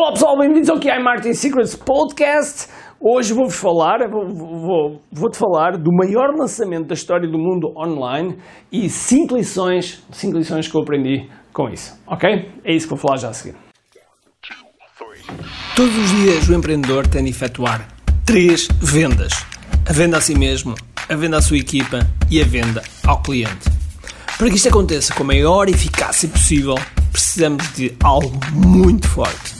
Olá pessoal, bem-vindos ao QI Marketing Secrets Podcast. Hoje vou-vos falar, vou-te vou, vou falar do maior lançamento da história do mundo online e 5 lições, cinco lições que eu aprendi com isso, ok? É isso que vou falar já a seguir. Todos os dias o empreendedor tem de efetuar três vendas: a venda a si mesmo, a venda à sua equipa e a venda ao cliente. Para que isto aconteça com a maior eficácia possível, precisamos de algo muito forte: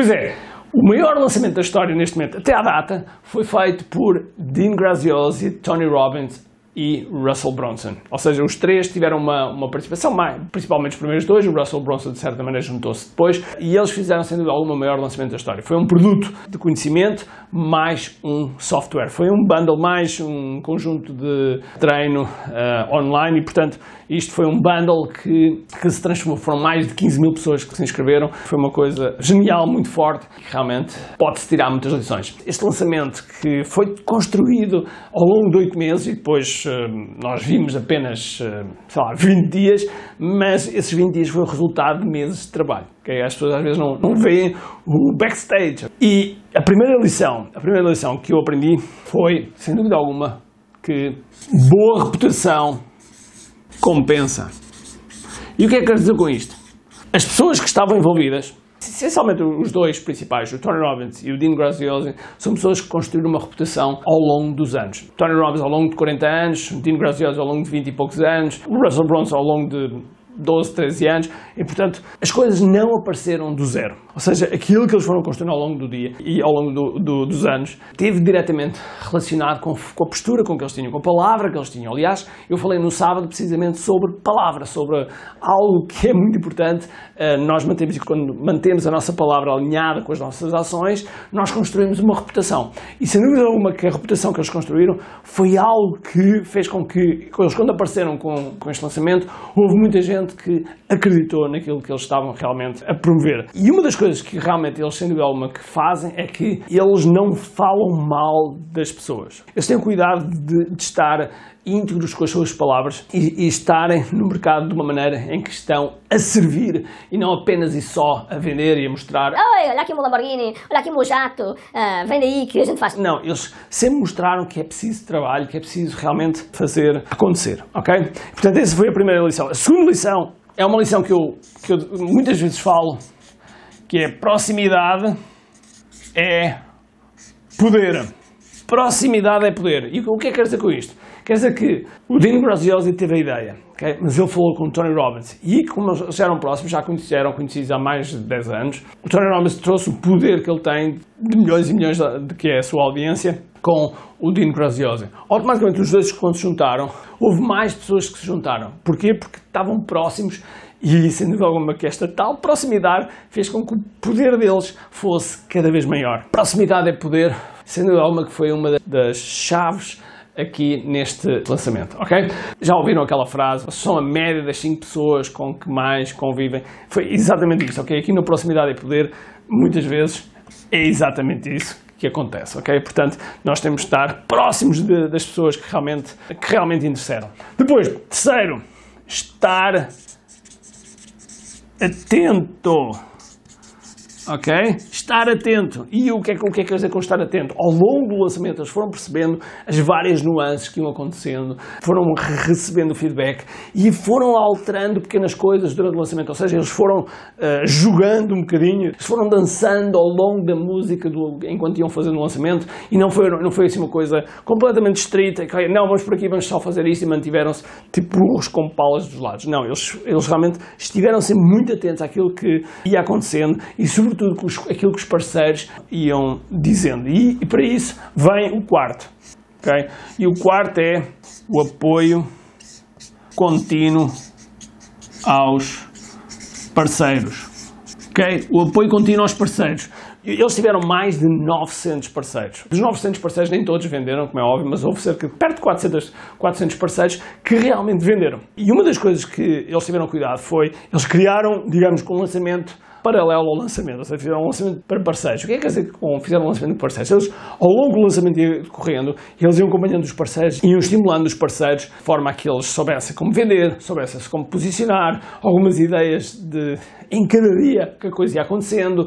Pois é, o maior lançamento da história neste momento, até à data, foi feito por Dean Graziosi, Tony Robbins e Russell Brunson. Ou seja, os três tiveram uma, uma participação, mais, principalmente os primeiros dois, o Russell Brunson de certa maneira juntou-se depois, e eles fizeram sem dúvida alguma o maior lançamento da história. Foi um produto de conhecimento mais um software. Foi um bundle mais um conjunto de treino uh, online e, portanto, isto foi um bundle que, que se transformou. Foram mais de 15 mil pessoas que se inscreveram. Foi uma coisa genial, muito forte, que realmente pode-se tirar muitas lições. Este lançamento que foi construído ao longo de oito meses e depois nós vimos apenas, uh, sei lá, 20 dias, mas esses 20 dias foi o resultado de meses de trabalho. Okay? As pessoas às vezes não, não veem o backstage. E a primeira lição, a primeira lição que eu aprendi foi, sem dúvida alguma, que boa reputação compensa. E o que é que quero dizer com isto? As pessoas que estavam envolvidas, essencialmente os dois principais, o Tony Robbins e o Dean Graziosi, são pessoas que construíram uma reputação ao longo dos anos. Tony Robbins ao longo de 40 anos, Dean Graziosi ao longo de 20 e poucos anos, o Russell Brunson ao longo de 12, 13 anos, e portanto as coisas não apareceram do zero. Ou seja, aquilo que eles foram construindo ao longo do dia e ao longo do, do, dos anos teve diretamente relacionado com, com, a postura com que eles tinham, com a palavra que eles tinham. Aliás, eu falei no sábado precisamente sobre palavra, sobre algo que é muito importante. Uh, nós mantemos, quando mantemos a nossa palavra alinhada com as nossas ações, nós construímos uma reputação. E sem dúvida alguma que a reputação que eles construíram foi algo que fez com que, eles quando apareceram com, com este lançamento, houve muita gente que acreditou naquilo que eles estavam realmente a promover. E uma das coisas que realmente eles, sem dúvida alguma, que fazem é que eles não falam mal das pessoas. Eles têm cuidado de, de estar íntegros com as suas palavras e, e, estarem no mercado de uma maneira em que estão a servir e não apenas e só a vender e a mostrar. Oi, olha aqui o meu Lamborghini, olha aqui o meu jato, uh, vem daí que a gente faz. Não, eles sempre mostraram que é preciso trabalho, que é preciso realmente fazer acontecer, ok? Portanto, essa foi a primeira lição. A segunda lição é uma lição que eu, que eu muitas vezes falo que é proximidade é poder. Proximidade é poder. E o que é que quer dizer com isto? Quer dizer que o Dino Graziosi teve a ideia, okay? mas ele falou com o Tony Robbins e como eles eram próximos, já conheceram, conhecidos há mais de 10 anos, o Tony Robbins trouxe o poder que ele tem de milhões e milhões de que é a sua audiência com o Dino Graziosi. Automaticamente os dois quando se juntaram, houve mais pessoas que se juntaram. Porquê? Porque estavam próximos e, sem dúvida alguma, que esta tal proximidade fez com que o poder deles fosse cada vez maior. Proximidade é poder, sem dúvida alguma, que foi uma das chaves aqui neste lançamento, ok? Já ouviram aquela frase? São a média das 5 pessoas com que mais convivem. Foi exatamente isso, ok? Aqui no Proximidade é Poder, muitas vezes é exatamente isso que acontece, ok? Portanto, nós temos de estar próximos de, das pessoas que realmente, que realmente interessam. Depois, terceiro, estar atento. Ok? Estar atento. E o que, é, o que é que quer dizer com estar atento? Ao longo do lançamento, eles foram percebendo as várias nuances que iam acontecendo, foram recebendo feedback e foram alterando pequenas coisas durante o lançamento. Ou seja, eles foram uh, jogando um bocadinho, eles foram dançando ao longo da música do, enquanto iam fazendo o lançamento e não foi, não foi assim uma coisa completamente estrita. Okay? Não, vamos por aqui, vamos só fazer isto e mantiveram-se tipo burros com palas dos lados. Não, eles, eles realmente estiveram sempre muito atentos àquilo que ia acontecendo e, sobretudo, tudo aquilo que os parceiros iam dizendo. E, e para isso vem o quarto. Okay? E o quarto é o apoio contínuo aos parceiros. Okay? O apoio contínuo aos parceiros. Eles tiveram mais de 900 parceiros. Dos 900 parceiros, nem todos venderam, como é óbvio, mas houve cerca de perto de 400, 400 parceiros que realmente venderam. E uma das coisas que eles tiveram cuidado foi, eles criaram, digamos, com um lançamento paralelo ao lançamento, ou seja, fizeram um lançamento para parceiros. O que é que quer dizer com fizeram um lançamento de parceiros? Eles, ao longo do lançamento ia correndo, eles iam acompanhando os parceiros, iam estimulando os parceiros, de forma a que eles soubessem como vender, soubessem como posicionar, algumas ideias de em cada dia que a coisa ia acontecendo.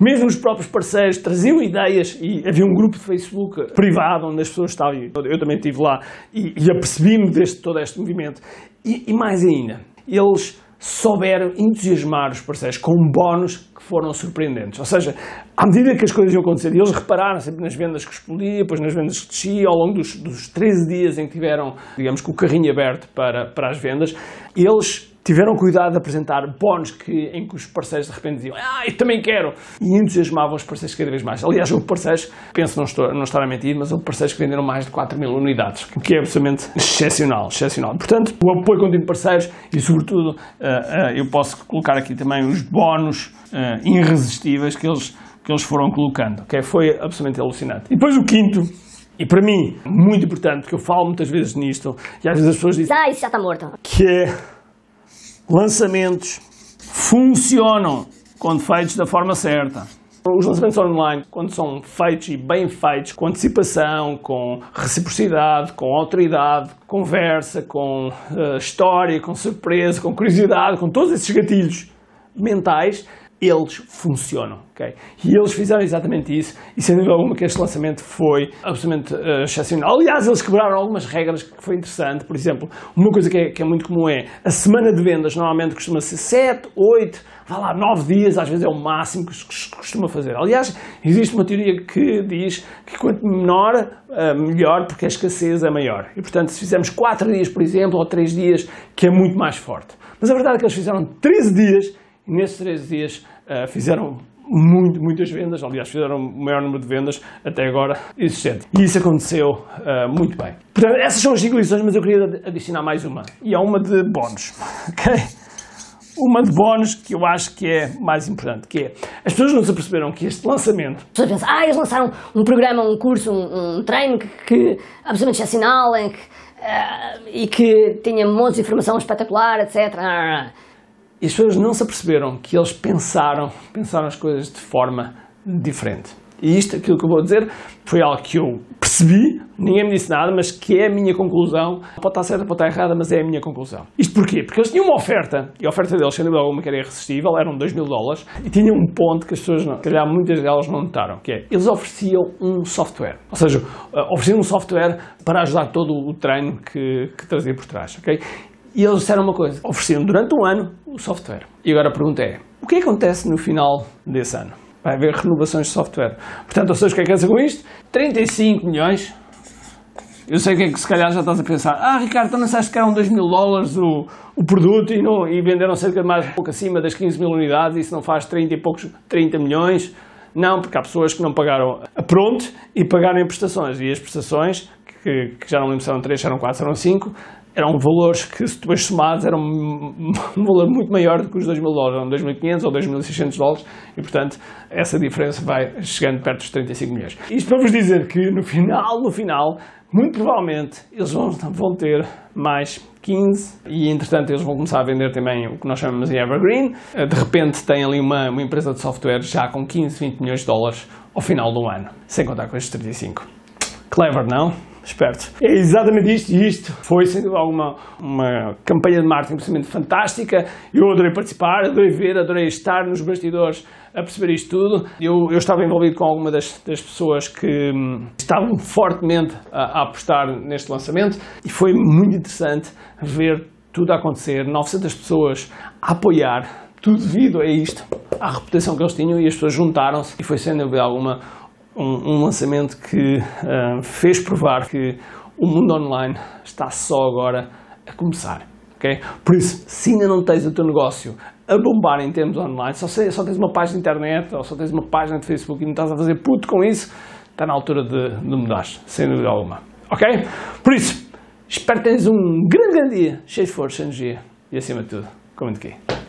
Mesmo os próprios parceiros traziam ideias e havia um grupo de Facebook privado onde as pessoas estavam, eu também estive lá e, e apercebi-me de todo este movimento. E, e mais ainda, eles souberam entusiasmar os parceiros com bónus que foram surpreendentes. Ou seja, à medida que as coisas iam acontecer, eles repararam sempre nas vendas que explodia, depois nas vendas que descia, ao longo dos, dos 13 dias em que tiveram, digamos, com o carrinho aberto para, para as vendas, eles tiveram cuidado de apresentar bónus que, em que os parceiros de repente diziam ah, eu também quero, e entusiasmavam os parceiros cada vez mais. Aliás, houve parceiros, penso não, estou, não estar a mentir, mas houve parceiros que venderam mais de 4 mil unidades, o que é absolutamente excepcional, excepcional. Portanto, o apoio contínuo de parceiros e, sobretudo, uh, uh, eu posso colocar aqui também os bónus uh, irresistíveis que eles, que eles foram colocando, okay? foi absolutamente alucinante. E depois o quinto, e para mim, muito importante, porque eu falo muitas vezes nisto, e às vezes as pessoas dizem... Ah, isso já está morto. Que é lançamentos funcionam quando feitos da forma certa. Os lançamentos online, quando são feitos e bem feitos, com antecipação, com reciprocidade, com autoridade, conversa, com uh, história, com surpresa, com curiosidade, com todos esses gatilhos mentais, eles funcionam, ok? E eles fizeram exatamente isso e sem dúvida alguma que este lançamento foi absolutamente uh, excepcional. Aliás, eles quebraram algumas regras que foi interessante. Por exemplo, uma coisa que é, que é muito comum é a semana de vendas normalmente costuma ser 7, 8, vá lá, 9 dias, às vezes é o máximo que se costuma fazer. Aliás, existe uma teoria que diz que quanto menor, uh, melhor, porque a escassez é maior. E portanto, se fizermos 4 dias, por exemplo, ou 3 dias, que é muito mais forte. Mas a verdade é que eles fizeram 13 dias nesses 13 dias uh, fizeram muito, muitas vendas, aliás, fizeram o maior número de vendas até agora existente. E isso aconteceu uh, muito bem. Portanto, essas são as 5 lições, mas eu queria adicionar mais uma. E há uma de bónus, ok? Uma de bónus que eu acho que é mais importante, que é, as pessoas não se aperceberam que este lançamento... As pessoas pensam, ah, eles lançaram um programa, um curso, um, um treino que, que absolutamente excepcional, em que, uh, e que tinha montes de informação espetacular, etc. E as pessoas não se aperceberam que eles pensaram, pensaram as coisas de forma diferente. E isto, aquilo que eu vou dizer, foi algo que eu percebi, ninguém me disse nada, mas que é a minha conclusão. Pode estar certa, pode estar errada, mas é a minha conclusão. Isto porquê? Porque eles tinham uma oferta, e a oferta deles, sendo alguma que era irresistível, eram 2 mil dólares, e tinham um ponto que as pessoas, não, calhar muitas delas não notaram, que é, eles ofereciam um software. Ou seja, ofereciam um software para ajudar todo o treino que, que trazia por trás, ok? E eles disseram uma coisa: ofereciam durante um ano o software. E agora a pergunta é: o que acontece no final desse ano? Vai haver renovações de software. Portanto, ou seja, o que é que é com isto? 35 milhões. Eu sei que é que se calhar já estás a pensar: ah, Ricardo, tu não sabes que eram 2 mil dólares o, o produto e, não, e venderam cerca de mais um pouco acima das 15 mil unidades isso não faz 30 e poucos 30 milhões. Não, porque há pessoas que não pagaram a pronto e pagaram em prestações. E as prestações, que, que já não lembro se eram 3, se eram 4, se eram 5, eram valores que, se depois somados, eram um, valor muito maior do que os 2 mil dólares, eram 2.500 ou 2.600 dólares, e portanto essa diferença vai chegando perto dos 35 milhões. Isto para vos dizer que no final, no final, muito provavelmente eles vão, vão ter mais 15 e entretanto eles vão começar a vender também o que nós chamamos de Evergreen. De repente tem ali uma, uma empresa de software já com 15, 20 milhões de dólares ao final do ano, sem contar com estes 35. Clever, não? Esperto. É exatamente isto e isto foi, sem dúvida alguma, uma campanha de marketing absolutamente fantástica. Eu adorei participar, adorei ver, adorei estar nos bastidores a perceber isto tudo. Eu, eu estava envolvido com alguma das, das pessoas que hum, estavam fortemente a, a apostar neste lançamento e foi muito interessante ver tudo a acontecer, 900 pessoas a apoiar, tudo devido a isto, à reputação que eles tinham e as pessoas juntaram-se e foi sem dúvida alguma um, um lançamento que uh, fez provar que o mundo online está só agora a começar. Okay? Por isso, se ainda não tens o teu negócio a bombar em termos online, só, só tens uma página de internet ou só tens uma página de Facebook e não estás a fazer puto com isso, está na altura de, de mudar, sem dúvida alguma. Ok? Por isso, espero que tenhas um grande, grande dia, cheio de força, energia e acima de tudo, comente aqui.